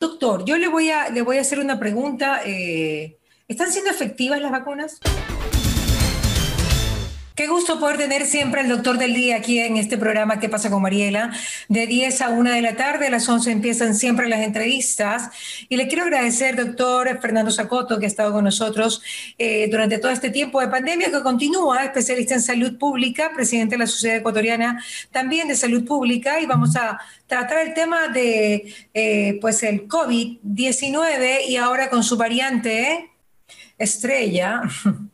Doctor, yo le voy a, le voy a hacer una pregunta. Eh, ¿Están siendo efectivas las vacunas? Qué gusto poder tener siempre al doctor del día aquí en este programa ¿Qué pasa con Mariela? De 10 a 1 de la tarde, a las 11 empiezan siempre las entrevistas. Y le quiero agradecer, doctor Fernando Zacoto, que ha estado con nosotros eh, durante todo este tiempo de pandemia, que continúa, especialista en salud pública, presidente de la Sociedad Ecuatoriana también de Salud Pública. Y vamos a tratar el tema de eh, pues el COVID-19 y ahora con su variante estrella,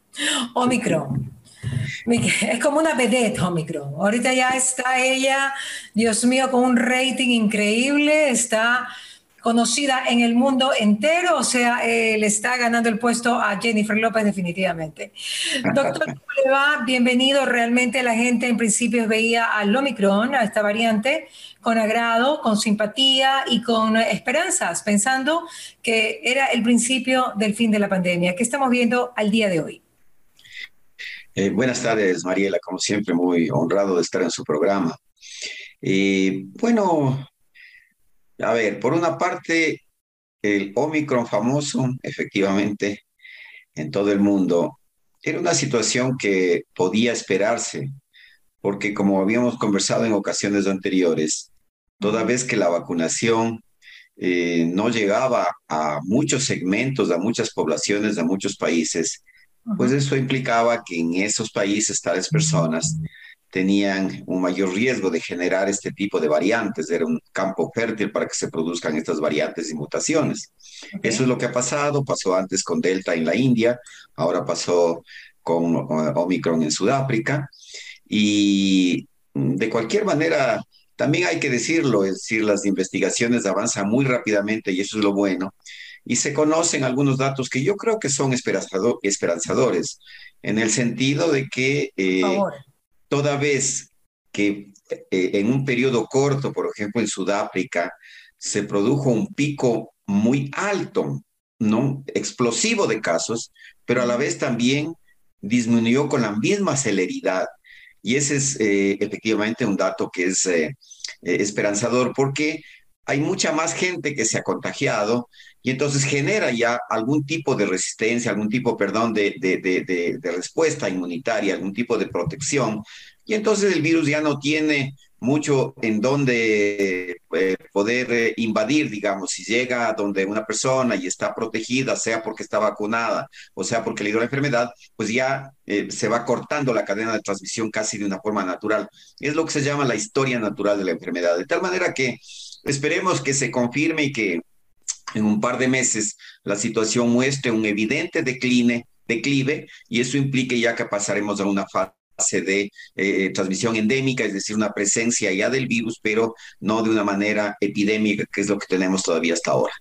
Omicron. Es como una vedette Omicron. Ahorita ya está ella, Dios mío, con un rating increíble, está conocida en el mundo entero, o sea, le está ganando el puesto a Jennifer López definitivamente. Doctor, ¿cómo le va? Bienvenido. Realmente la gente en principio veía al Omicron, a esta variante, con agrado, con simpatía y con esperanzas, pensando que era el principio del fin de la pandemia. ¿Qué estamos viendo al día de hoy? Eh, buenas tardes, Mariela, como siempre, muy honrado de estar en su programa. Eh, bueno, a ver, por una parte, el Omicron famoso, efectivamente, en todo el mundo, era una situación que podía esperarse, porque como habíamos conversado en ocasiones anteriores, toda vez que la vacunación eh, no llegaba a muchos segmentos, a muchas poblaciones, a muchos países, pues eso implicaba que en esos países tales personas tenían un mayor riesgo de generar este tipo de variantes, era un campo fértil para que se produzcan estas variantes y mutaciones. Eso es lo que ha pasado, pasó antes con Delta en la India, ahora pasó con Omicron en Sudáfrica, y de cualquier manera, también hay que decirlo, es decir, las investigaciones avanzan muy rápidamente y eso es lo bueno, y se conocen algunos datos que yo creo que son esperanzadores, en el sentido de que eh, toda vez que eh, en un periodo corto, por ejemplo en Sudáfrica, se produjo un pico muy alto, ¿no? Explosivo de casos, pero a la vez también disminuyó con la misma celeridad. Y ese es eh, efectivamente un dato que es esperanzador porque hay mucha más gente que se ha contagiado y entonces genera ya algún tipo de resistencia, algún tipo, perdón, de, de, respuesta inmunitaria, algún tipo de protección. Y entonces el virus ya no tiene mucho en donde eh, poder eh, invadir, digamos, si llega a donde una persona y está protegida, sea porque está vacunada o sea porque le dio la enfermedad, pues ya eh, se va cortando la cadena de transmisión casi de una forma natural. Es lo que se llama la historia natural de la enfermedad. De tal manera que Esperemos que se confirme y que en un par de meses la situación muestre un evidente decline, declive y eso implique ya que pasaremos a una fase de eh, transmisión endémica, es decir, una presencia ya del virus, pero no de una manera epidémica, que es lo que tenemos todavía hasta ahora.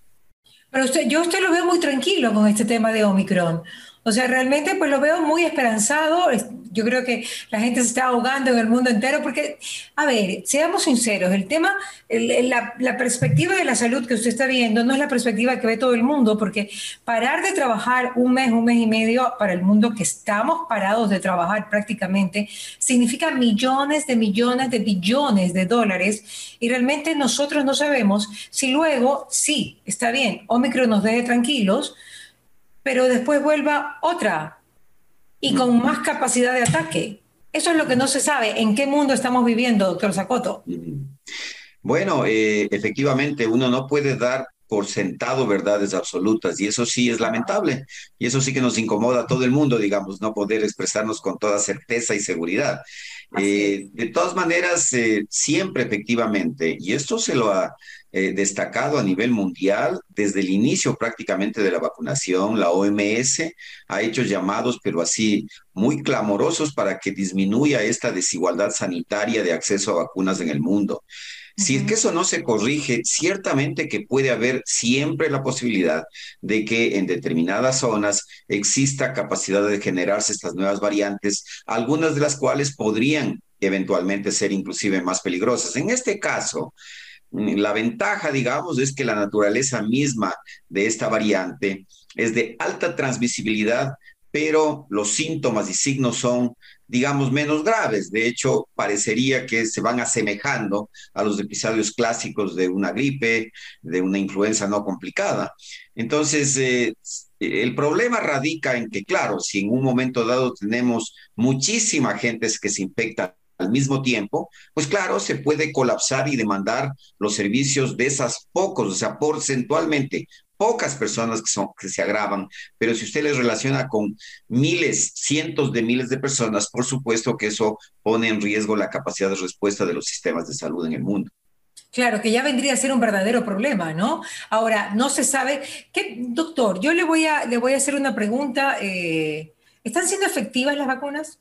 Pero yo usted lo veo muy tranquilo con este tema de Omicron. O sea, realmente pues lo veo muy esperanzado. Yo creo que la gente se está ahogando en el mundo entero porque, a ver, seamos sinceros, el tema, la, la, perspectiva de la salud que usted está viendo no es la perspectiva que ve todo el mundo, porque parar de trabajar un mes, un mes y medio para el mundo que estamos parados de trabajar prácticamente, significa millones de millones de billones de dólares y realmente nosotros no sabemos si luego, sí, está bien, Omicron nos deje tranquilos, pero después vuelva otra y con más capacidad de ataque. Eso es lo que no se sabe. ¿En qué mundo estamos viviendo, doctor Zacoto? Bueno, eh, efectivamente, uno no puede dar por sentado verdades absolutas y eso sí es lamentable y eso sí que nos incomoda a todo el mundo, digamos, no poder expresarnos con toda certeza y seguridad. Eh, de todas maneras, eh, siempre efectivamente, y esto se lo ha eh, destacado a nivel mundial desde el inicio prácticamente de la vacunación. La OMS ha hecho llamados, pero así muy clamorosos para que disminuya esta desigualdad sanitaria de acceso a vacunas en el mundo. Si es que eso no se corrige, ciertamente que puede haber siempre la posibilidad de que en determinadas zonas exista capacidad de generarse estas nuevas variantes, algunas de las cuales podrían eventualmente ser inclusive más peligrosas. En este caso, la ventaja, digamos, es que la naturaleza misma de esta variante es de alta transmisibilidad, pero los síntomas y signos son, digamos, menos graves. De hecho, parecería que se van asemejando a los episodios clásicos de una gripe, de una influenza no complicada. Entonces, eh, el problema radica en que, claro, si en un momento dado tenemos muchísima gente que se infecta al mismo tiempo, pues claro, se puede colapsar y demandar los servicios de esas pocos, o sea, porcentualmente pocas personas que, son, que se agravan, pero si usted les relaciona con miles, cientos de miles de personas, por supuesto que eso pone en riesgo la capacidad de respuesta de los sistemas de salud en el mundo. Claro, que ya vendría a ser un verdadero problema, ¿no? Ahora, no se sabe. ¿Qué, doctor, yo le voy a, le voy a hacer una pregunta. Eh, ¿Están siendo efectivas las vacunas?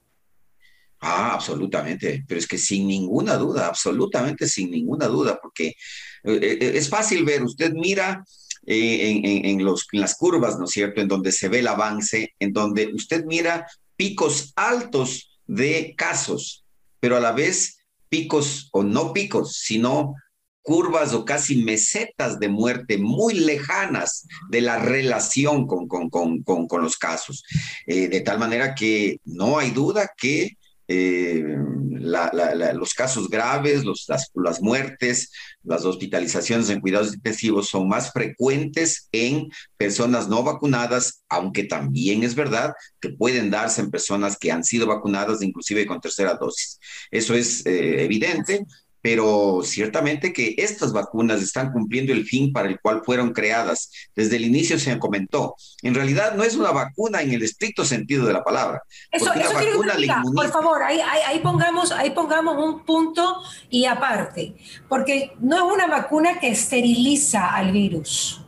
Ah, absolutamente, pero es que sin ninguna duda, absolutamente sin ninguna duda, porque eh, eh, es fácil ver, usted mira eh, en, los, las curvas, ¿no es cierto?, en donde se ve el avance, en donde usted mira picos altos de casos, pero a la vez picos o no picos, sino curvas o casi mesetas de muerte muy lejanas de la relación con, con, con, con los casos. Eh, de tal manera que no hay duda que eh, los casos graves, las, muertes, las hospitalizaciones en cuidados intensivos son más frecuentes en personas no vacunadas, aunque también es verdad que pueden darse en personas que han sido vacunadas, inclusive con tercera dosis. Eso es eh, evidente, pero ciertamente que estas vacunas están cumpliendo el fin para el cual fueron creadas. Desde el inicio se comentó. En realidad no es una vacuna en el estricto sentido de la palabra. Eso, eso vacuna que diga, por favor, ahí, ahí, pongamos, ahí pongamos un punto y aparte, porque no es una vacuna que esteriliza al virus.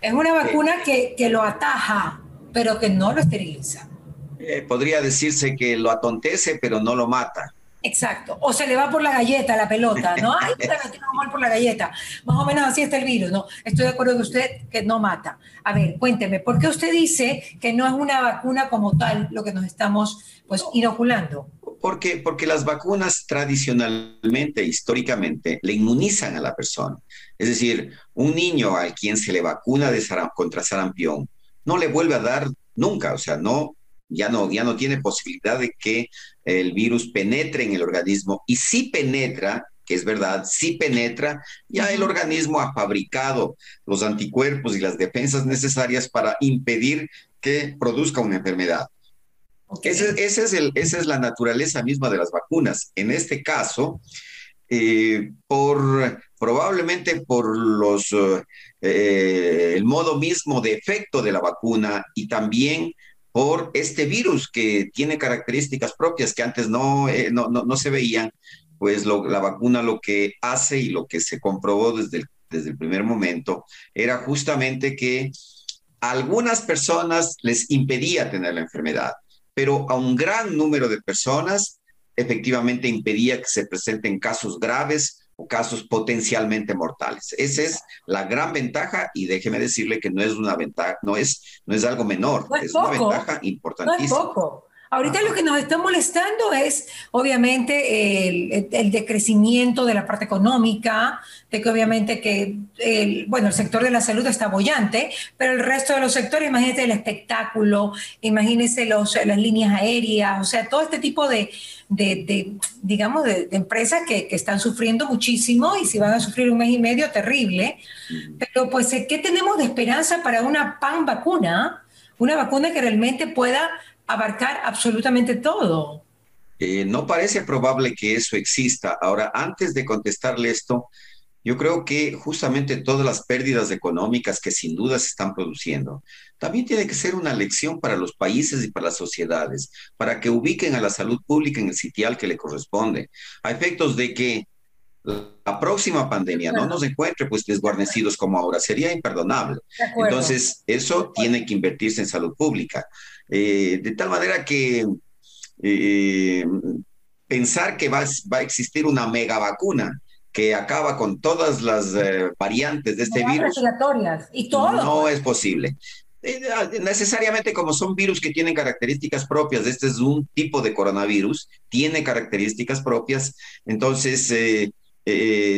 Es una vacuna que, que lo ataja, pero que no lo esteriliza. Eh, podría decirse que lo atontece, pero no lo mata. Exacto. O se le va por la galleta la pelota, ¿no? Ay, tengo mal por la galleta. Más o menos así está el virus, ¿no? Estoy de acuerdo con usted que no mata. A ver, cuénteme, ¿por qué usted dice que no es una vacuna como tal lo que nos estamos pues inoculando? Porque, porque las vacunas tradicionalmente, históricamente, le inmunizan a la persona. Es decir, un niño al quien se le vacuna de contra sarampión no le vuelve a dar nunca, o sea, no ya no, ya no tiene posibilidad de que el virus penetre en el organismo y si penetra, que es verdad, si penetra, ya el organismo ha fabricado los anticuerpos y las defensas necesarias para impedir que produzca una enfermedad. Ese, es el, esa es la naturaleza misma de las vacunas. En este caso, eh, por probablemente por los eh, el modo mismo de efecto de la vacuna y también por este virus que tiene características propias que antes no, eh, no, no, se veían, pues la vacuna lo que hace y lo que se comprobó desde el, desde el primer momento era justamente que a algunas personas les impedía tener la enfermedad, pero a un gran número de personas efectivamente impedía que se presenten casos graves casos potencialmente mortales. Esa es la gran ventaja y déjeme decirle que no es una ventaja, no es, no es algo menor, es, una ventaja importantísima. No es poco. Ahorita lo que nos está molestando es, obviamente, el, decrecimiento de la parte económica, de que obviamente que, el, bueno, el sector de la salud está bollante, pero el resto de los sectores, imagínese el espectáculo, imagínese los, las líneas aéreas, o sea, todo este tipo de, de, digamos, de, empresas que, que, están sufriendo muchísimo y si van a sufrir un mes y medio, terrible. Pero pues, ¿qué tenemos de esperanza para una pan vacuna? Una vacuna que realmente pueda abarcar absolutamente todo. Eh, no parece probable que eso exista. Ahora, antes de contestarle esto, yo creo que justamente todas las pérdidas económicas que sin duda se están produciendo, también tiene que ser una lección para los países y para las sociedades, para que ubiquen a la salud pública en el sitial que le corresponde, a efectos de que la próxima pandemia no nos encuentre pues desguarnecidos como ahora, sería imperdonable. Entonces, eso tiene que invertirse en salud pública. Eh, de tal manera que eh, pensar que va, va, a existir una mega vacuna que acaba con todas las eh, variantes de este virus, y todo. no es posible. Ah, necesariamente como son virus que tienen características propias, este es un tipo de coronavirus, tiene características propias, entonces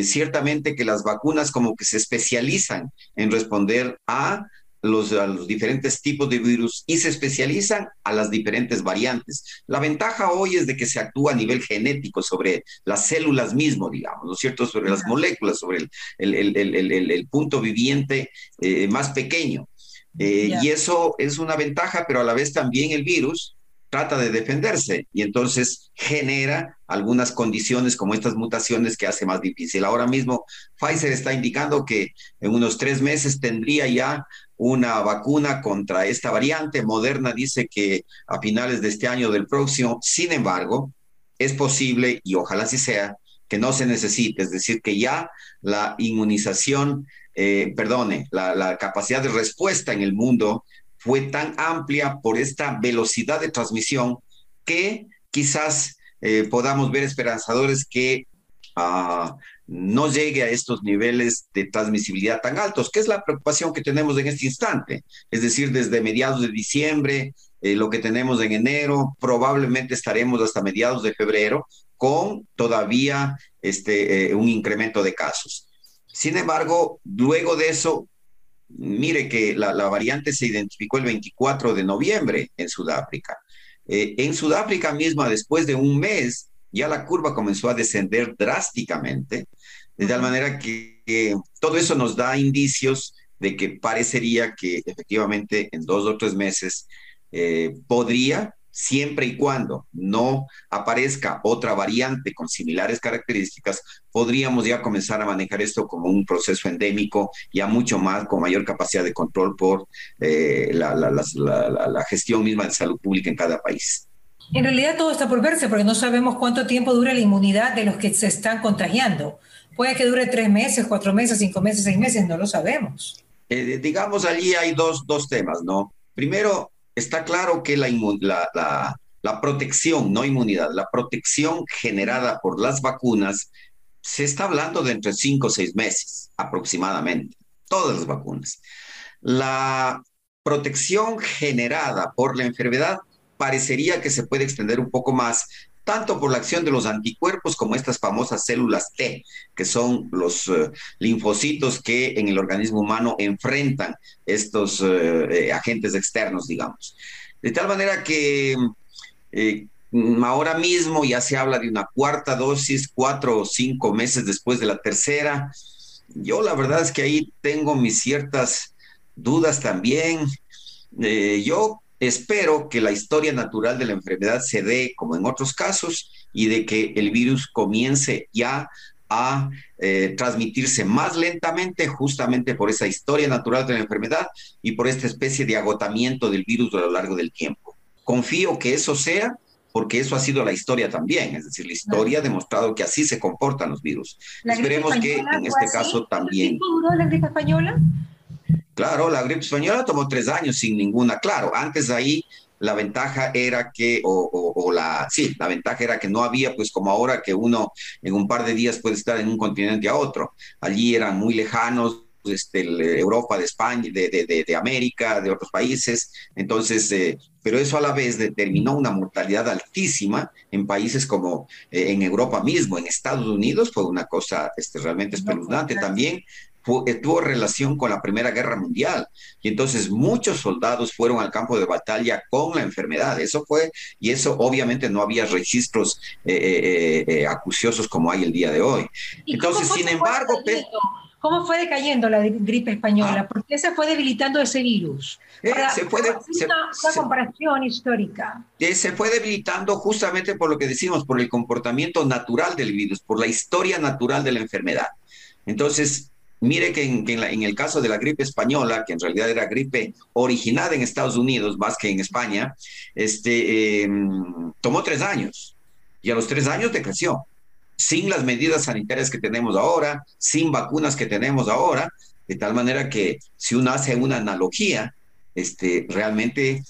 ciertamente que las vacunas como que se especializan en responder a los, a los diferentes tipos de virus y se especializan a las diferentes variantes. La ventaja hoy es de que se actúa a nivel genético sobre las células mismo, digamos, ¿no es cierto? Sobre las moléculas, sobre el, el, el, el punto viviente eh, más pequeño. Eh, y eso es una ventaja, pero a la vez también el virus trata de defenderse y entonces genera algunas condiciones como estas mutaciones que hace más difícil. Ahora mismo Pfizer está indicando que en unos tres meses tendría ya una vacuna contra esta variante. Moderna dice que a finales de este año del próximo, sin embargo, es posible, y ojalá así sea, que no se necesite, es decir, que ya la inmunización, eh, perdone, la, capacidad de respuesta en el mundo fue tan amplia por esta velocidad de transmisión que quizás eh, podamos ver esperanzadores que uh, no llegue a estos niveles de transmisibilidad tan altos, que es la preocupación que tenemos en este instante. Es decir, desde mediados de diciembre, eh, lo que tenemos en enero, probablemente estaremos hasta mediados de febrero con todavía este, eh, un incremento de casos. Sin embargo, luego de eso, Mire que la, variante se identificó el 24 de noviembre en Sudáfrica. Eh, en Sudáfrica misma, después de un mes, ya la curva comenzó a descender drásticamente, de tal manera que todo eso nos da indicios de que parecería que efectivamente en dos o tres meses eh, podría siempre y cuando no aparezca otra variante con similares características, podríamos ya comenzar a manejar esto como un proceso endémico, ya mucho más, con mayor capacidad de control por eh, la, la gestión misma de salud pública en cada país. En realidad todo está por verse porque no sabemos cuánto tiempo dura la inmunidad de los que se están contagiando. Puede que dure tres meses, cuatro meses, cinco meses, seis meses, no lo sabemos. Eh, digamos, allí hay dos, dos temas, ¿no? Primero, está claro que la, la, la, protección, no inmunidad, la protección generada por las vacunas, se está hablando de entre cinco o seis meses aproximadamente, todas las vacunas. La protección generada por la enfermedad parecería que se puede extender un poco más, tanto por la acción de los anticuerpos como estas famosas células T, que son los eh, linfocitos que en el organismo humano enfrentan estos eh, eh, agentes externos, digamos. De tal manera que ahora mismo ya se habla de una cuarta dosis, cuatro o cinco meses después de la tercera. Yo la verdad es que ahí tengo mis ciertas dudas también. yo Espero que la historia natural de la enfermedad se dé como en otros casos y de que el virus comience ya a eh, transmitirse más lentamente justamente por esa historia natural de la enfermedad y por esta especie de agotamiento del virus a lo largo del tiempo. Confío que eso sea porque eso ha sido la historia también, es decir, la historia ha demostrado que así se comportan los virus. Esperemos que en este caso también. duró la gripe española? Claro, la gripe española tomó tres años sin ninguna. Claro, antes ahí la ventaja era que, o, la, sí, la ventaja era que no había, pues como ahora que uno en un par de días puede estar en un continente a otro. Allí eran muy lejanos, este, Europa, de España, de, de, América, de otros países. Entonces, eh, pero eso a la vez determinó una mortalidad altísima en países como eh, en Europa mismo, en Estados Unidos, fue una cosa este, realmente espeluznante. También tuvo relación con la Primera Guerra Mundial. Y entonces muchos soldados fueron al campo de batalla con la enfermedad. Eso fue, y eso obviamente no había registros eh, eh, acuciosos como hay el día de hoy. Entonces, sin embargo... ¿Cómo fue decayendo la gripe española? Ah. ¿Por qué se fue debilitando ese virus? se fue una, comparación histórica. se fue debilitando justamente por lo que decimos, por el comportamiento natural del virus, por la historia natural de la enfermedad. Entonces, Mire que, en, el caso de la gripe española, que en realidad era gripe originada en Estados Unidos más que en España, este, em, tomó tres años. Y a los tres años decreció, sin las medidas sanitarias que tenemos ahora, sin vacunas que tenemos ahora, de tal manera que si uno hace una analogía, este, realmente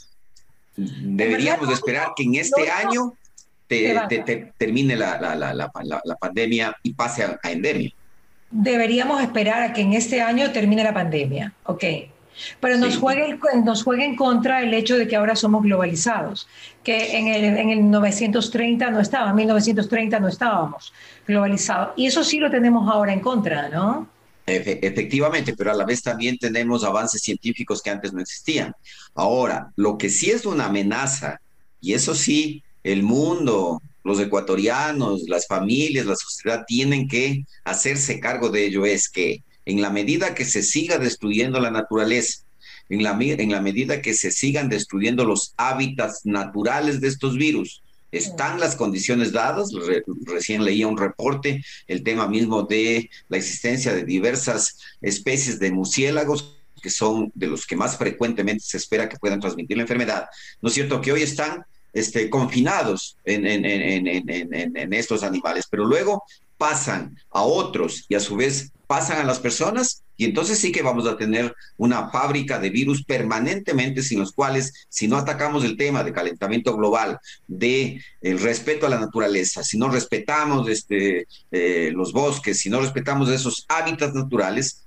deberíamos esperar que en este año termine la, pandemia y pase a endemia deberíamos esperar a que en este año termine la pandemia, ¿ok? Pero nos, juega, nos juega en contra el hecho de que ahora somos globalizados, que en el, en el 930 no estábamos, en 1930 no estábamos globalizados. Y eso sí lo tenemos ahora en contra, ¿no? efectivamente, pero a la vez también tenemos avances científicos que antes no existían. Ahora, lo que sí es una amenaza, y eso sí, el mundo, los ecuatorianos, las familias, la sociedad tienen que hacerse cargo de ello, es que en la medida que se siga destruyendo la naturaleza, en la, en la medida que se sigan destruyendo los hábitats naturales de estos virus, están las condiciones dadas. recién leía un reporte, el tema mismo de la existencia de diversas especies de murciélagos que son de los que más frecuentemente se espera que puedan transmitir la enfermedad. ¿No es cierto? Que hoy están este, confinados en, estos animales, pero luego pasan a otros y a su vez pasan a las personas y entonces sí que vamos a tener una fábrica de virus permanentemente sin los cuales si no atacamos el tema de calentamiento global, de el respeto a la naturaleza, si no respetamos este, eh, los bosques, si no respetamos esos hábitats naturales,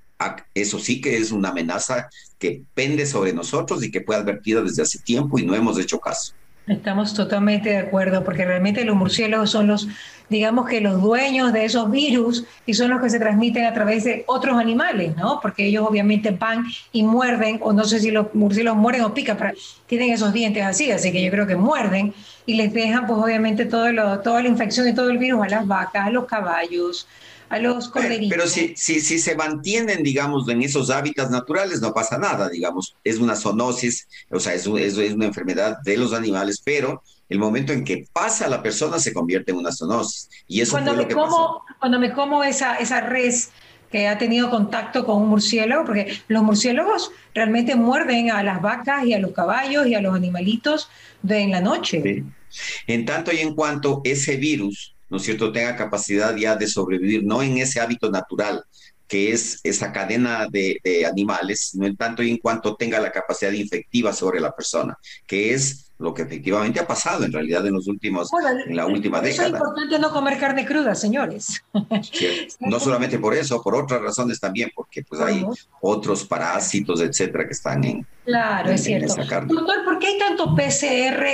eso sí que es una amenaza que pende sobre nosotros y que fue advertida desde hace tiempo y no hemos hecho caso. Estamos totalmente de acuerdo, porque realmente los murciélagos son los, digamos que los dueños de esos virus y son los que se transmiten a través de otros animales, ¿no? Porque ellos obviamente van y muerden, o no sé si los murciélagos mueren o pican, pero tienen esos dientes así, así que yo creo que muerden y les dejan, pues obviamente, todo lo, toda la infección y todo el virus a las vacas, a los caballos, a los corderitos. Pero si, si, si se mantienen, digamos, en esos hábitats naturales, no pasa nada, digamos, es una zoonosis, o sea, es, es, es una enfermedad de los animales, pero el momento en que pasa la persona se convierte en una zoonosis. Y eso cuando fue lo que como, pasó. Cuando me como esa, esa res que ha tenido contacto con un murciélago, porque los murciélagos realmente muerden a las vacas y a los caballos y a los animalitos de en la noche. Sí. En tanto y en cuanto ese virus ¿no es cierto?, tenga capacidad ya de sobrevivir, no en ese hábito natural, que es esa cadena de, de, animales, no en tanto y en cuanto tenga la capacidad infectiva sobre la persona, que es lo que efectivamente ha pasado en realidad en los últimos, bueno, en la última década. Es importante no comer carne cruda, señores. Sí, no solamente por eso, por otras razones también, porque pues hay otros parásitos, etcétera, que están en. Claro, en, es cierto. Doctor, ¿por qué hay tanto PCR?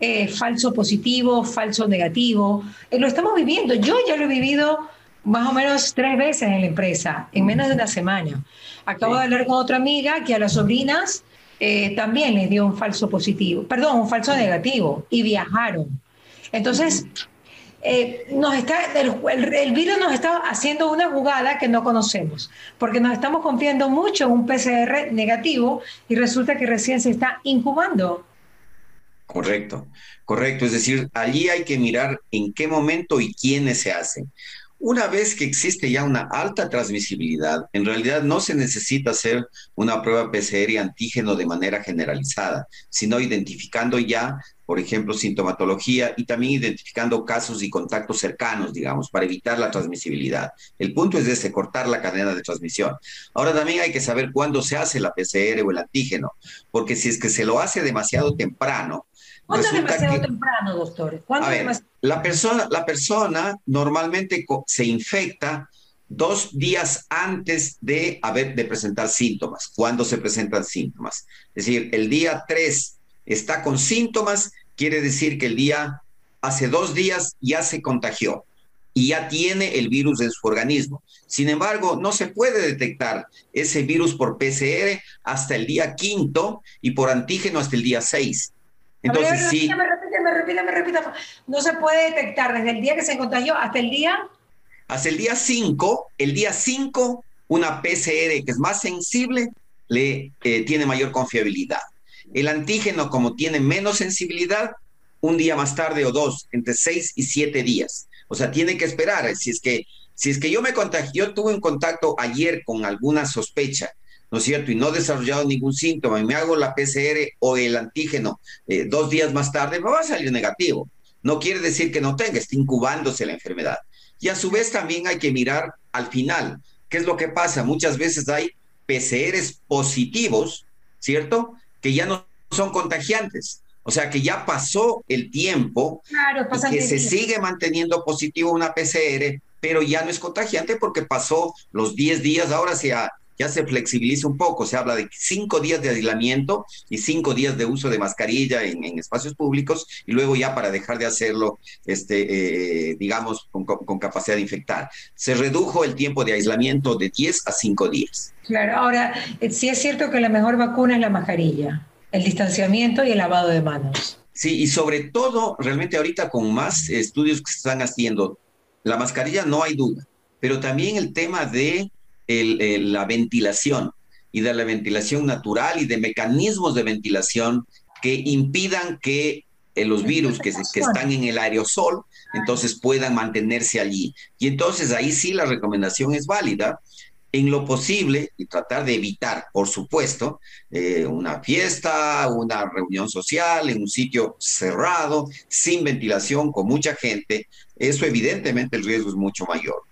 Eh, falso positivo, falso negativo. Eh, lo estamos viviendo. Yo ya lo he vivido más o menos tres veces en la empresa, en menos de una semana. Acabo sí. de hablar con otra amiga que a las sobrinas eh, también les dio un falso positivo, perdón, un falso negativo y viajaron. Entonces, eh, nos está, el, el, el, virus nos está haciendo una jugada que no conocemos, porque nos estamos confiando mucho en un PCR negativo y resulta que recién se está incubando. Correcto, correcto. Es decir, allí hay que mirar en qué momento y quiénes se hacen. Una vez que existe ya una alta transmisibilidad, en realidad no se necesita hacer una prueba PCR y antígeno de manera generalizada, sino identificando ya, por ejemplo, sintomatología y también identificando casos y contactos cercanos, digamos, para evitar la transmisibilidad. El punto es ese, cortar la cadena de transmisión. Ahora también hay que saber cuándo se hace la PCR o el antígeno, porque si es que se lo hace demasiado temprano, ¿Cuándo es demasiado que, temprano, doctor? ver, la, persona, la persona normalmente se infecta dos días antes de, haber, de presentar síntomas, cuando se presentan síntomas. Es decir, el día 3 está con síntomas, quiere decir que el día, hace dos días ya se contagió y ya tiene el virus en su organismo. Sin embargo, no se puede detectar ese virus por PCR hasta el día quinto y por antígeno hasta el día 6. Entonces, ver, sí. Repítame, repítame, repítame, repítame. No se puede detectar desde el día que se contagió hasta el día. Hasta el día 5, el día 5, una PCR que es más sensible le eh, tiene mayor confiabilidad. El antígeno, como tiene menos sensibilidad, un día más tarde o dos, entre 6 y 7 días. O sea, tiene que esperar. Si es que, si es que yo me contagié, yo tuve un contacto ayer con alguna sospecha ¿no es cierto? Y no he desarrollado ningún síntoma y me hago la PCR o el antígeno eh, dos días más tarde, me va a salir negativo. No quiere decir que no tenga, está incubándose la enfermedad. Y a su vez también hay que mirar al final, ¿qué es lo que pasa? Muchas veces hay PCRs positivos, ¿cierto? Que ya no son contagiantes. O sea que ya pasó el tiempo claro, y que se sigue manteniendo positivo una PCR, pero ya no es contagiante porque pasó los 10 días, ahora se ha ya se flexibiliza un poco, se habla de cinco días de aislamiento y cinco días de uso de mascarilla en, espacios públicos y luego ya para dejar de hacerlo, este, eh, digamos, con, con, capacidad de infectar. Se redujo el tiempo de aislamiento de 10 a 5 días. Claro, ahora, eh, sí es cierto que la mejor vacuna es la mascarilla, el distanciamiento y el lavado de manos. Sí, y sobre todo, realmente ahorita con más estudios que se están haciendo, la mascarilla no hay duda, pero también el tema de la ventilación y de la ventilación natural y de mecanismos de ventilación que impidan que eh, los virus que, que, están en el aerosol entonces puedan mantenerse allí. Y entonces ahí sí la recomendación es válida en lo posible y tratar de evitar, por supuesto, eh, una fiesta, una reunión social en un sitio cerrado, sin ventilación, con mucha gente. Eso evidentemente el riesgo es mucho mayor.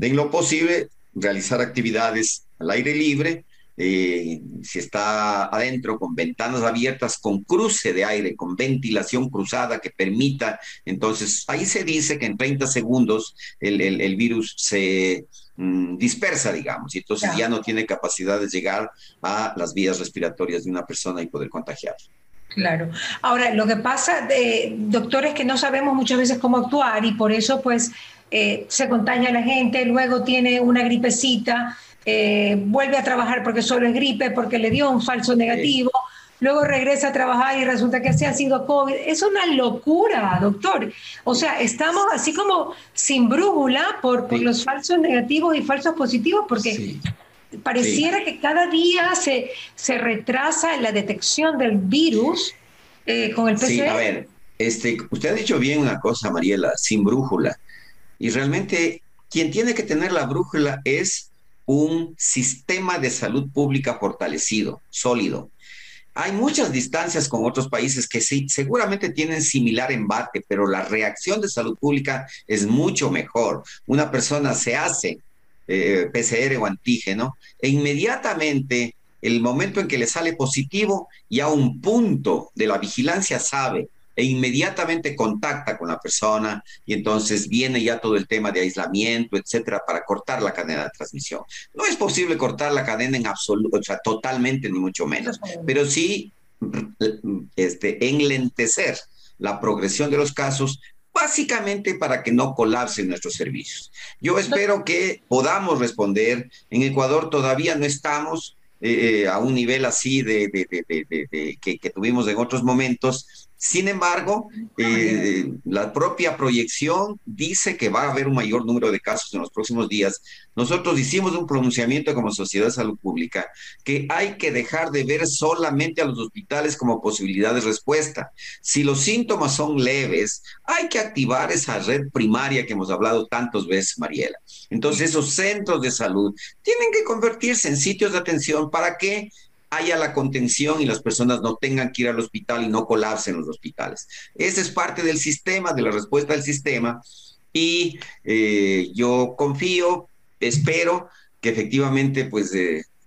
En lo posible, realizar actividades al aire libre, eh, si está adentro con ventanas abiertas, con cruce de aire, con ventilación cruzada que permita, entonces ahí se dice que en 30 segundos el, el, virus se mm, dispersa, digamos, y entonces ya no tiene capacidad de llegar a las vías respiratorias de una persona y poder contagiar. Claro. Ahora, lo que pasa, de, doctores, que no sabemos muchas veces cómo actuar y por eso pues eh, se contagia la gente, luego tiene una gripecita eh, vuelve a trabajar porque solo es gripe, porque le dio un falso negativo, luego regresa a trabajar y resulta que se ha sido COVID. Es una locura, doctor. O sea, estamos así como sin brújula por, los falsos negativos y falsos positivos, porque pareciera que cada día se, se retrasa la detección del virus eh, con el PCR. Sí, a ver, este, usted ha dicho bien una cosa, Mariela, sin brújula. Y realmente quien tiene que tener la brújula es un sistema de salud pública fortalecido, sólido. Hay muchas distancias con otros países que seguramente tienen similar embate, pero la reacción de salud pública es mucho mejor. Una persona se hace eh, PCR o antígeno e inmediatamente el momento en que le sale positivo, ya un punto de la vigilancia sabe e inmediatamente contacta con la persona y entonces viene ya todo el tema de aislamiento, etcétera, para cortar la cadena de transmisión. No es posible cortar la cadena en absoluto, o sea, totalmente, ni mucho menos, pero sí este, enlentecer la progresión de los casos básicamente para que no colapsen nuestros servicios. Yo espero que podamos responder. En Ecuador todavía no estamos eh, eh, a un nivel así de, que, que, tuvimos en otros momentos, sin embargo, eh, la propia proyección dice que va a haber un mayor número de casos en los próximos días. Nosotros hicimos un pronunciamiento como Sociedad de Salud Pública que hay que dejar de ver solamente a los hospitales como posibilidad de respuesta. Si los síntomas son leves, hay que activar esa red primaria que hemos hablado tantas veces, Mariela. Entonces, esos centros de salud tienen que convertirse en sitios de atención para que haya la contención y las personas no tengan que ir al hospital y no colapsen los hospitales. Ese es parte del sistema, de la respuesta del sistema y eh, yo confío, espero que efectivamente pues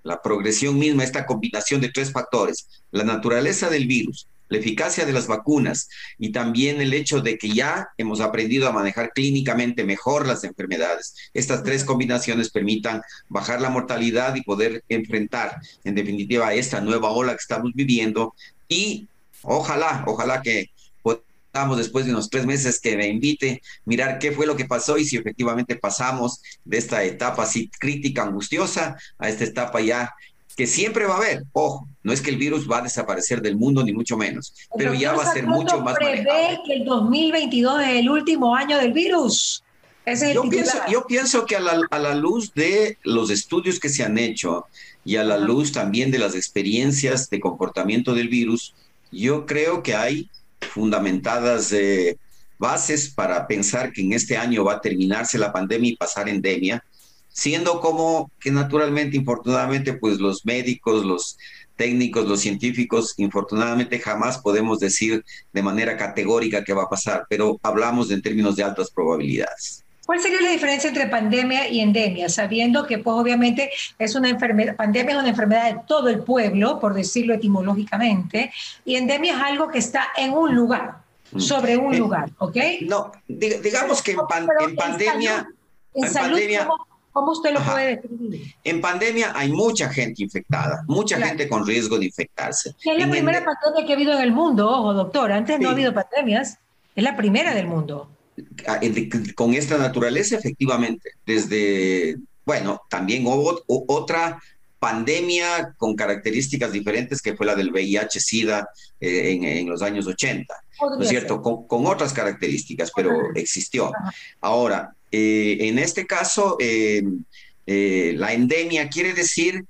la progresión misma, esta combinación de tres factores, la naturaleza del virus, la eficacia de las vacunas y también el hecho de que ya hemos aprendido a manejar clínicamente mejor las enfermedades. Estas tres combinaciones permitan bajar la mortalidad y poder enfrentar, en definitiva, esta nueva ola que estamos viviendo y ojalá, ojalá que podamos después de unos tres meses que me invite, mirar qué fue lo que pasó y si efectivamente pasamos de esta etapa así crítica, angustiosa, a esta etapa ya que siempre va a haber. Ojo, no es que el virus va a desaparecer del mundo, ni mucho menos, pero ya va a ser mucho más prevé que el 2022 es el último año del virus. yo, pienso, yo pienso que a la, a la luz de los estudios que se han hecho y a la luz también de las experiencias de comportamiento del virus, yo creo que hay fundamentadas eh, bases para pensar que en este año va a terminarse la pandemia y pasar endemia siendo como que naturalmente, infortunadamente, pues los médicos, los técnicos, los científicos, infortunadamente jamás podemos decir de manera categórica qué va a pasar, pero hablamos en términos de altas probabilidades. ¿Cuál sería la diferencia entre pandemia y endemia? Sabiendo que, pues, obviamente, es una enfermedad, pandemia es una enfermedad de todo el pueblo, por decirlo etimológicamente, y endemia es algo que está en un lugar, mm. sobre un eh, lugar, ¿ok? No, digamos que en, pandemia... En, salud, ¿Cómo usted lo puede describir? En pandemia hay mucha gente infectada, mucha gente con riesgo de infectarse. Es la primera pandemia que ha habido en el mundo, ojo, doctor. Antes no ha habido pandemias. Es la primera del mundo. Ah, con esta naturaleza, efectivamente. Desde, bueno, también hubo otra pandemia con características diferentes que fue la del VIH-Sida eh, en, los años 80, ¿no es cierto? Con, otras características, pero existió. Ahora, eh, en este caso, eh, la endemia quiere decir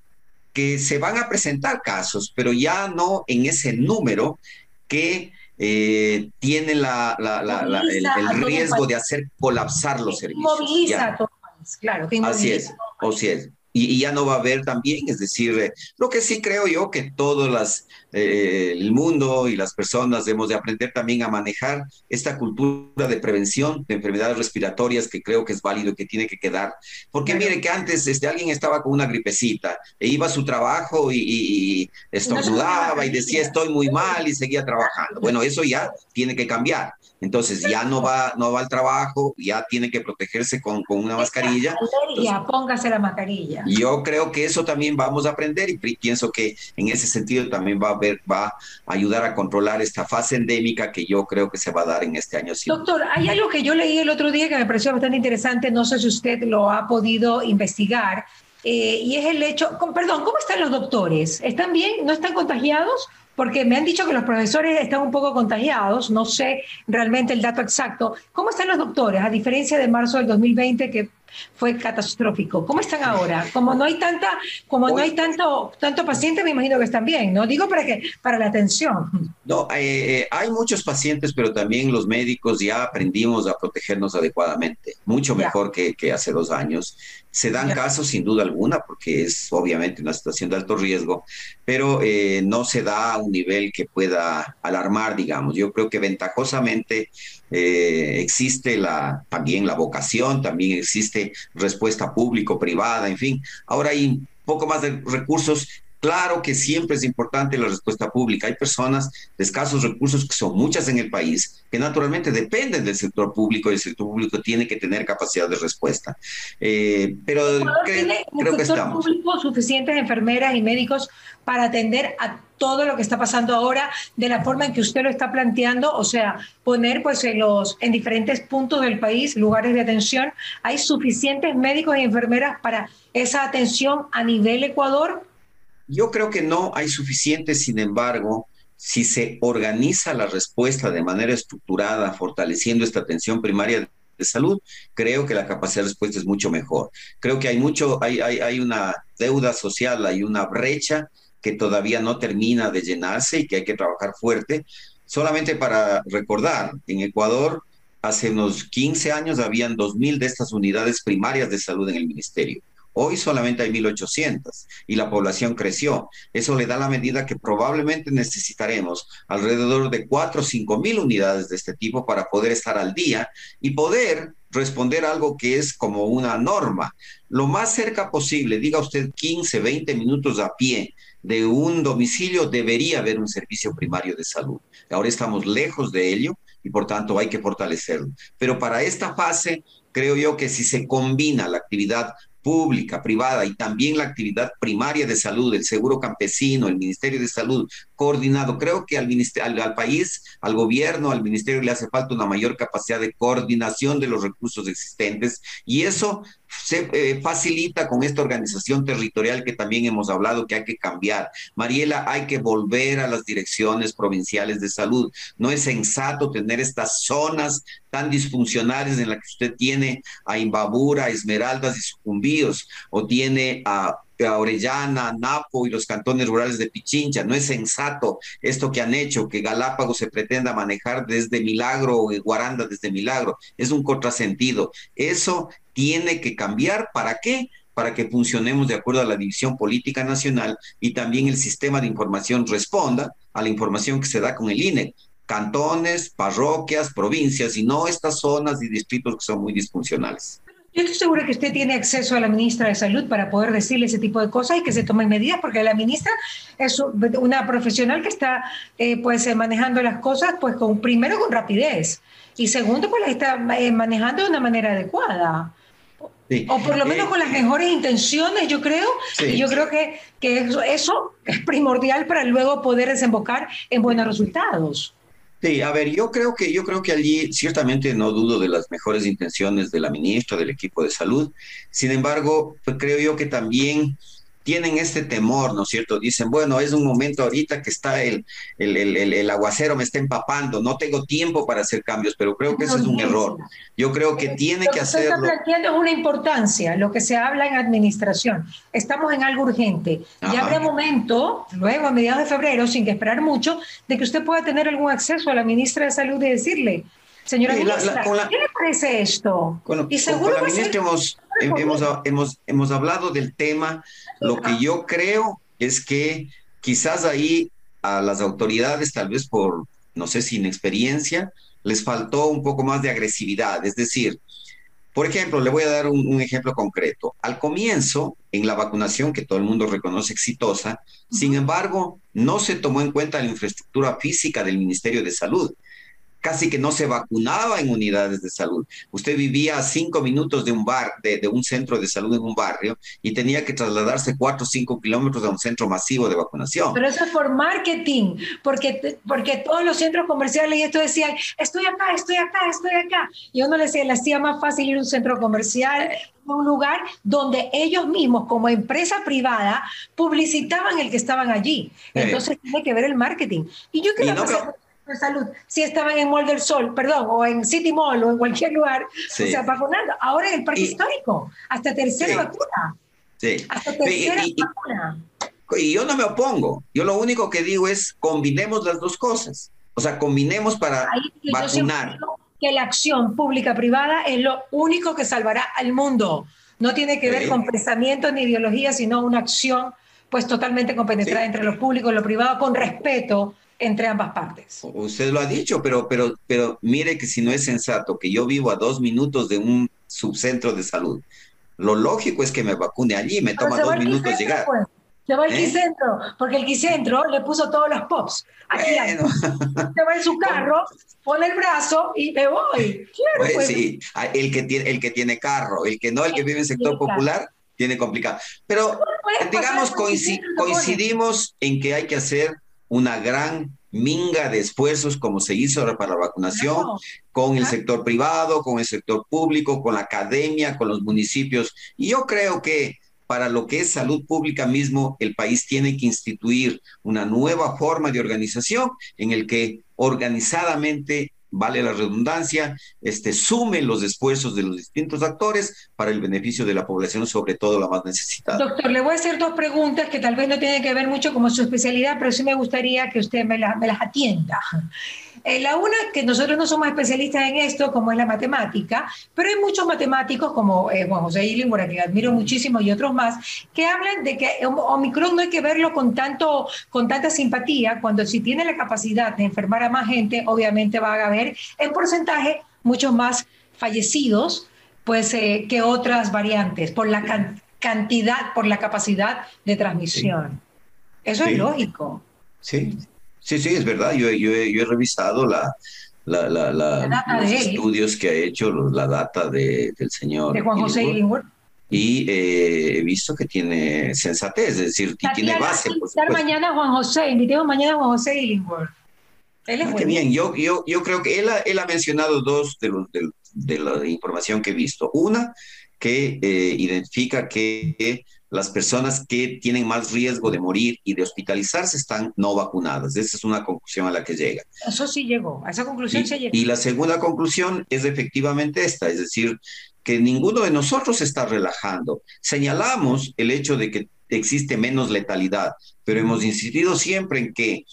que se van a presentar casos, pero ya no en ese número que tiene la, el, riesgo de hacer colapsar los servicios. Moviliza a todo país, claro. Que Así es, así es y, ya no va a haber también, es decir, eh, lo que sí creo yo que todo las, eh, el mundo y las personas debemos de aprender también a manejar esta cultura de prevención de enfermedades respiratorias que creo que es válido que tiene que quedar, porque mire que antes este, alguien estaba con una gripecita e iba a su trabajo y, y estornudaba y decía estoy muy mal y seguía trabajando. Bueno, eso ya tiene que cambiar. Entonces ya no va, no va al trabajo, ya tiene que protegerse con, con una mascarilla. Ya, póngase la mascarilla. Yo creo que eso también vamos a aprender y pienso que en ese sentido también va a, va a ayudar a controlar esta fase endémica que yo creo que se va a dar en este año. Doctor, hay algo que yo leí el otro día que me pareció bastante interesante, no sé si usted lo ha podido investigar, eh, y es el hecho, perdón, ¿cómo están los doctores? ¿Están bien? ¿No están contagiados? Porque me han dicho que los profesores están un poco contagiados, no sé realmente el dato exacto. ¿Cómo están los doctores, a diferencia de marzo del 2020 que fue catastrófico? ¿Cómo están ahora? Como no hay tanta, como no hay tanto, tanto paciente, me imagino que están bien, ¿no? Digo para que para la atención. No, eh, eh, hay muchos pacientes, pero también los médicos ya aprendimos a protegernos adecuadamente, mucho mejor que, que hace dos años. Se dan casos sin duda alguna, porque es obviamente una situación de alto riesgo, pero eh, no se da a un nivel que pueda alarmar, digamos. Yo creo que ventajosamente eh, existe la, también la vocación, también existe respuesta público-privada, en fin. Ahora hay poco más de recursos Claro que siempre es importante la respuesta pública. Hay personas de escasos recursos, que son muchas en el país, que naturalmente dependen del sector público y el sector público tiene que tener capacidad de respuesta. Eh, pero creo que estamos. público suficientes enfermeras y médicos para atender a todo lo que está pasando ahora de la forma en que usted lo está planteando, o sea, poner pues en los en diferentes puntos del país lugares de atención, hay suficientes médicos y enfermeras para esa atención a nivel Ecuador yo creo que no hay suficiente, sin embargo, si se organiza la respuesta de manera estructurada, fortaleciendo esta atención primaria de salud, creo que la capacidad de respuesta es mucho mejor. Creo que hay mucho, hay, hay, hay una deuda social, hay una brecha que todavía no termina de llenarse y que hay que trabajar fuerte. Solamente para recordar, en Ecuador hace unos 15 años habían 2.000 de estas unidades primarias de salud en el ministerio. Hoy solamente hay 1.800 y la población creció. Eso le da la medida que probablemente necesitaremos alrededor de 4 o 5 mil unidades de este tipo para poder estar al día y poder responder algo que es como una norma. Lo más cerca posible, diga usted 15, 20 minutos a pie de un domicilio, debería haber un servicio primario de salud. Ahora estamos lejos de ello y por tanto hay que fortalecerlo. Pero para esta fase, creo yo que si se combina la actividad pública, privada y también la actividad primaria de salud, el seguro campesino, el Ministerio de Salud, coordinado. Creo que al, al, al, país, al gobierno, al ministerio le hace falta una mayor capacidad de coordinación de los recursos existentes y eso se eh, facilita con esta organización territorial que también hemos hablado que hay que cambiar. Mariela, hay que volver a las direcciones provinciales de salud. No es sensato tener estas zonas tan disfuncionales en las que usted tiene a Imbabura, Esmeraldas y Sucumbíos, o tiene a a Orellana, Napo y los cantones rurales de Pichincha. No es sensato esto que han hecho, que Galápagos se pretenda manejar desde Milagro o Guaranda desde Milagro. Es un contrasentido. Eso tiene que cambiar. ¿Para qué? Para que funcionemos de acuerdo a la división política nacional y también el sistema de información responda a la información que se da con el INE cantones, parroquias, provincias y no estas zonas y distritos que son muy disfuncionales. Yo estoy segura que usted tiene acceso a la ministra de Salud para poder decirle ese tipo de cosas y que se tomen medidas, porque la ministra es una profesional que está eh, pues eh, manejando las cosas pues con primero con rapidez y segundo pues la está eh, manejando de una manera adecuada. O por lo menos eh, con las mejores intenciones, yo creo. y yo creo que, que eso, eso es primordial para luego poder desembocar en buenos resultados. Sí, a ver, yo creo que yo creo que allí ciertamente no dudo de las mejores intenciones de la ministra, del equipo de salud. Sin embargo, pues creo yo que también tienen este temor, ¿no es cierto? Dicen, bueno, es un momento ahorita que está el, el, el, el, aguacero, me está empapando, no tengo tiempo para hacer cambios, pero creo que ese es un error. Yo creo que tiene que, hacerlo. Lo que está planteando es una importancia, lo que se habla en administración. Estamos en algo urgente. Ya habrá momento, luego a mediados de febrero, sin que esperar mucho, de que usted pueda tener algún acceso a la ministra de Salud y decirle, señora ministra, ¿qué le parece esto? y seguro con la ministra hemos, hemos, hemos, hemos hablado del tema lo que yo creo es que quizás ahí a las autoridades, tal vez por, no sé, sin experiencia, les faltó un poco más de agresividad. Es decir, por ejemplo, le voy a dar un, ejemplo concreto. Al comienzo, en la vacunación, que todo el mundo reconoce exitosa, sin embargo, no se tomó en cuenta la infraestructura física del Ministerio de Salud casi que no se vacunaba en unidades de salud. Usted vivía a cinco minutos de un bar, de, un centro de salud en un barrio y tenía que trasladarse cuatro o cinco kilómetros a un centro masivo de vacunación. Pero eso es por marketing, porque, porque todos los centros comerciales y esto decían, estoy acá, estoy acá, estoy acá. Y uno le decía, le hacía más fácil ir a un centro comercial, a un lugar donde ellos mismos, como empresa privada, publicitaban el que estaban allí. Entonces tiene que ver el marketing. Y yo creo que de salud, si estaban en Mall del Sol, perdón, o en City Mall o en cualquier lugar, o sea, vacunando. Ahora en el parque histórico, hasta tercera vacuna. Sí. Hasta tercera vacuna. Y yo no me opongo. Yo lo único que digo es combinemos las dos cosas. O sea, combinemos para vacunar. Que la acción pública-privada es lo único que salvará al mundo. No tiene que ver con pensamiento ni ideología, sino una acción pues totalmente compenetrada entre lo público y lo privado, con respeto entre ambas partes. Usted lo ha dicho, pero, pero, pero mire que si no es sensato que yo vivo a dos minutos de un subcentro de salud, lo lógico es que me vacune allí, me toma dos minutos llegar. Pues. Se va al ¿Eh? Quicentro, porque el Quicentro le puso todos los pops. Aquí Se va en su carro, pone el brazo y me voy. Pues, pues. Sí, el que, tiene, el que tiene carro, el que no, el que vive en sector popular, tiene complicado. Pero digamos, coincidimos en que hay que hacer una gran minga de esfuerzos como se hizo para la vacunación con el sector privado, con el sector público, con la academia, con los municipios. Y yo creo que para lo que es salud pública mismo, el país tiene que instituir una nueva forma de organización en el que organizadamente vale la redundancia, este, sumen los esfuerzos de los distintos actores para el beneficio de la población, sobre todo la más necesitada. Doctor, le voy a hacer dos preguntas que tal vez no tienen que ver mucho con su especialidad, pero sí me gustaría que usted me, me las atienda. Eh, la una, que nosotros no somos especialistas en esto, como es la matemática, pero hay muchos matemáticos, como eh, Juan José Illingworth, a quien admiro muchísimo, y otros más, que hablan de que Omicron no hay que verlo con, tanto, con tanta simpatía, cuando si tiene la capacidad de enfermar a más gente, obviamente va a haber en porcentaje muchos más fallecidos pues, eh, que otras variantes, por la cantidad, por la capacidad de transmisión. Eso es lógico. Sí. Sí, sí, es verdad. Yo, yo, yo he revisado la, la, la, los estudios que ha hecho, la data de, del señor. De Juan José Illingworth. Y eh, he visto que tiene sensatez, es decir, que tiene base. Por mañana Juan José, invitemos mañana a Juan José Illingworth. Él es ah, bien, yo, yo, yo creo que él ha, él ha mencionado dos de, los, de, de la información que he visto. Una, que eh, identifica que las personas que tienen más riesgo de morir y de hospitalizarse están no vacunadas. Esa es una conclusión a la que llega. Eso sí llegó, a esa conclusión y, se llegó. Y la segunda conclusión es efectivamente esta, es decir, que ninguno de nosotros está relajando. Señalamos el hecho de que existe menos letalidad, pero hemos insistido siempre en que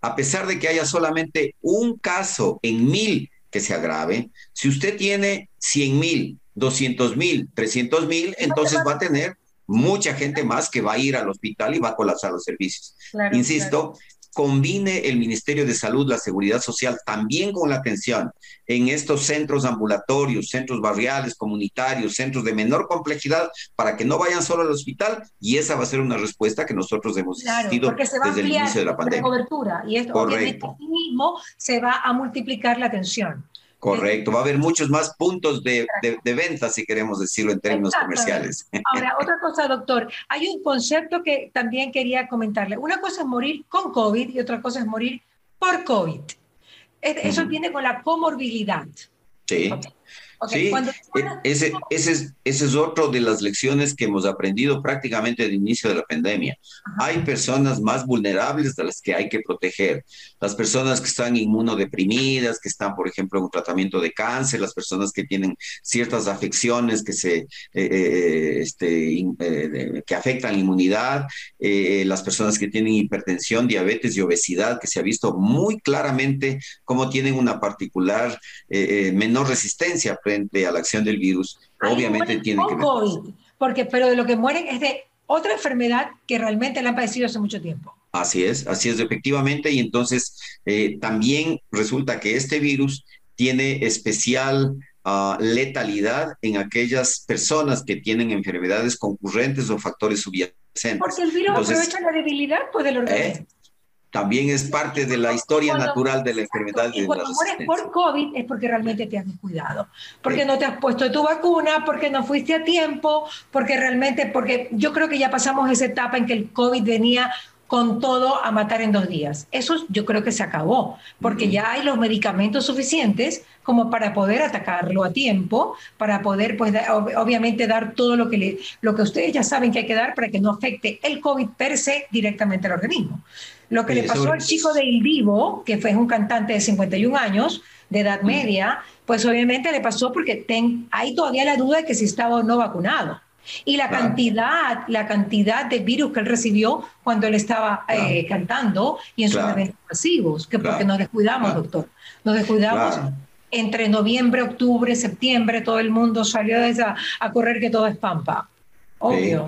a pesar de que haya solamente un caso en mil que se agrave, si usted tiene 100 mil, 200 mil, 300 mil, entonces va a tener mucha gente más que va a ir al hospital y va a colapsar los servicios. Insisto, combine el Ministerio de Salud, la Seguridad Social, también con la atención en estos centros ambulatorios, centros barriales, comunitarios, centros de menor complejidad, para que no vayan solo al hospital, y esa va a ser una respuesta que nosotros hemos claro, desde el inicio de la pandemia. cobertura, y esto obviamente mismo se va a multiplicar la atención Correcto, va a haber muchos más puntos de, de, venta, si queremos decirlo en términos comerciales. Ahora, otra cosa, doctor, hay un concepto que también quería comentarle. Una cosa es morir con COVID y otra cosa es morir por COVID. Eso viene con la comorbilidad. Sí sí, e, ese, ese, es, ese es otro de las lecciones que hemos aprendido prácticamente al inicio de la pandemia. Hay personas más vulnerables de las que hay que proteger. Las personas que están inmunodeprimidas, que están, por ejemplo, en un tratamiento de cáncer, las personas que tienen ciertas afecciones que, se, eh, eh, este, eh, que afectan la inmunidad, las personas que tienen hipertensión, diabetes y obesidad, que se ha visto muy claramente cómo tienen una particular menor resistencia frente a la acción del virus, obviamente tiene que COVID, porque pero de lo que mueren es de otra enfermedad que realmente la han padecido hace mucho tiempo. Así es, así es efectivamente, y entonces eh, también resulta que este virus tiene especial ah, letalidad en aquellas personas que tienen enfermedades concurrentes o factores subyacentes. Porque el virus aprovecha la debilidad pues, del organismo. ¿Eh? También es parte de la historia natural de la enfermedad. Y cuando mueres por COVID es porque realmente te has descuidado, porque no te has puesto tu vacuna, porque no fuiste a tiempo, porque realmente, porque yo creo que ya pasamos esa etapa en que el COVID venía con todo a matar en dos días. Eso yo creo que se acabó, porque ya hay los medicamentos suficientes como para poder atacarlo a tiempo, para poder, pues, obviamente dar todo lo que, le, lo que ustedes ya saben que hay que dar para que no afecte el COVID per se directamente al organismo. Lo que le pasó al chico de Il Vivo, que fue un cantante de 51 años, de edad media, pues obviamente le pasó porque ten, hay todavía la duda de que si estaba o no vacunado. Y la cantidad, la cantidad de virus que él recibió cuando él estaba eh, cantando y en sus eventos masivos, que porque nos descuidamos, doctor. Nos descuidamos entre noviembre, octubre, septiembre, todo el mundo salió a, a correr que todo es pampa. Obvio.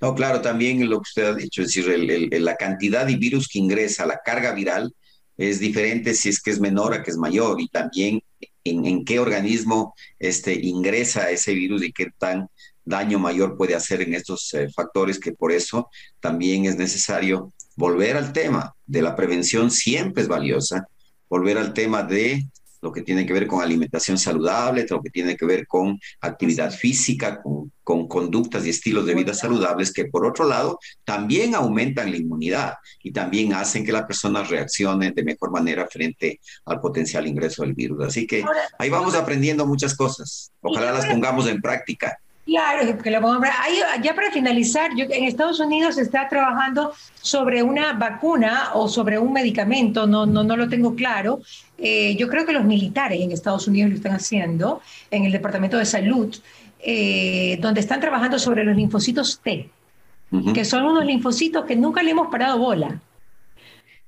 No, claro, también lo que usted ha dicho, es decir, la cantidad de virus que ingresa, la carga viral, es diferente si es que es menor a que es mayor y también en, qué organismo este, ingresa ese virus y qué tan daño mayor puede hacer en estos eh, factores que por eso también es necesario volver al tema de la prevención siempre es valiosa, volver al tema de lo que tiene que ver con alimentación saludable, lo que tiene que ver con actividad física, con, con, conductas y estilos de vida saludables, que por otro lado también aumentan la inmunidad y también hacen que la persona reaccione de mejor manera frente al potencial ingreso del virus. Así que ahí vamos aprendiendo muchas cosas. Ojalá las pongamos en práctica. Claro, que lo ya para finalizar, yo, en Estados Unidos se está trabajando sobre una vacuna o sobre un medicamento, no, no, no lo tengo claro. Eh, yo creo que los militares en Estados Unidos lo están haciendo, en el Departamento de Salud, eh, donde están trabajando sobre los linfocitos T, que son unos linfocitos que nunca le hemos parado bola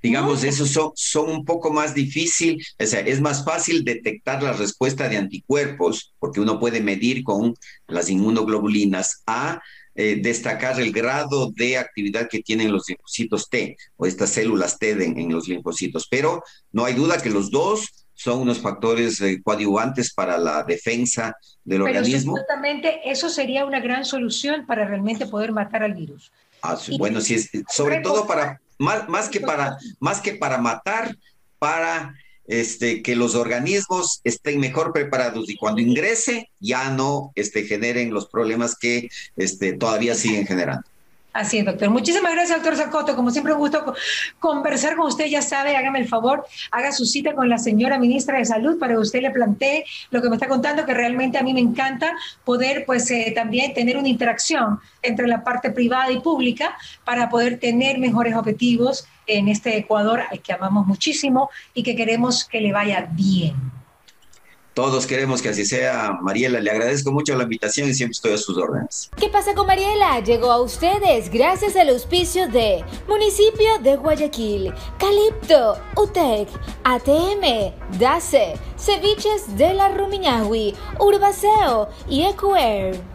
digamos, esos son, son un poco más difícil, o sea, es más fácil detectar la respuesta de anticuerpos, porque uno puede medir con las inmunoglobulinas a eh, destacar el grado de actividad que tienen los linfocitos T o estas células T en, los linfocitos. Pero no hay duda que los dos son unos factores eh, coadyuvantes para la defensa del Pero organismo. Justamente eso sería una gran solución para realmente poder matar al virus. Ah, bueno, sí, es, sobre todo para, más, que para, más que para matar, para este, que los organismos estén mejor preparados y cuando ingrese ya no este, generen los problemas que este, todavía siguen generando. Así es, doctor. Muchísimas gracias, doctor Zacoto. Como siempre, un gusto conversar con usted. Ya sabe, hágame el favor, haga su cita con la señora ministra de Salud para que usted le plantee lo que me está contando, que realmente a mí me encanta poder, pues, eh, también tener una interacción entre la parte privada y pública para poder tener mejores objetivos en este Ecuador al que amamos muchísimo y que queremos que le vaya bien. Todos queremos que así sea, Mariela. Le agradezco mucho la invitación y siempre estoy a sus órdenes. ¿Qué pasa con Mariela? Llegó a ustedes gracias al auspicio de Municipio de Guayaquil, Calipto, UTEC, ATM, DACE, Ceviches de la Rumiñahui, Urbaceo y Ecuer.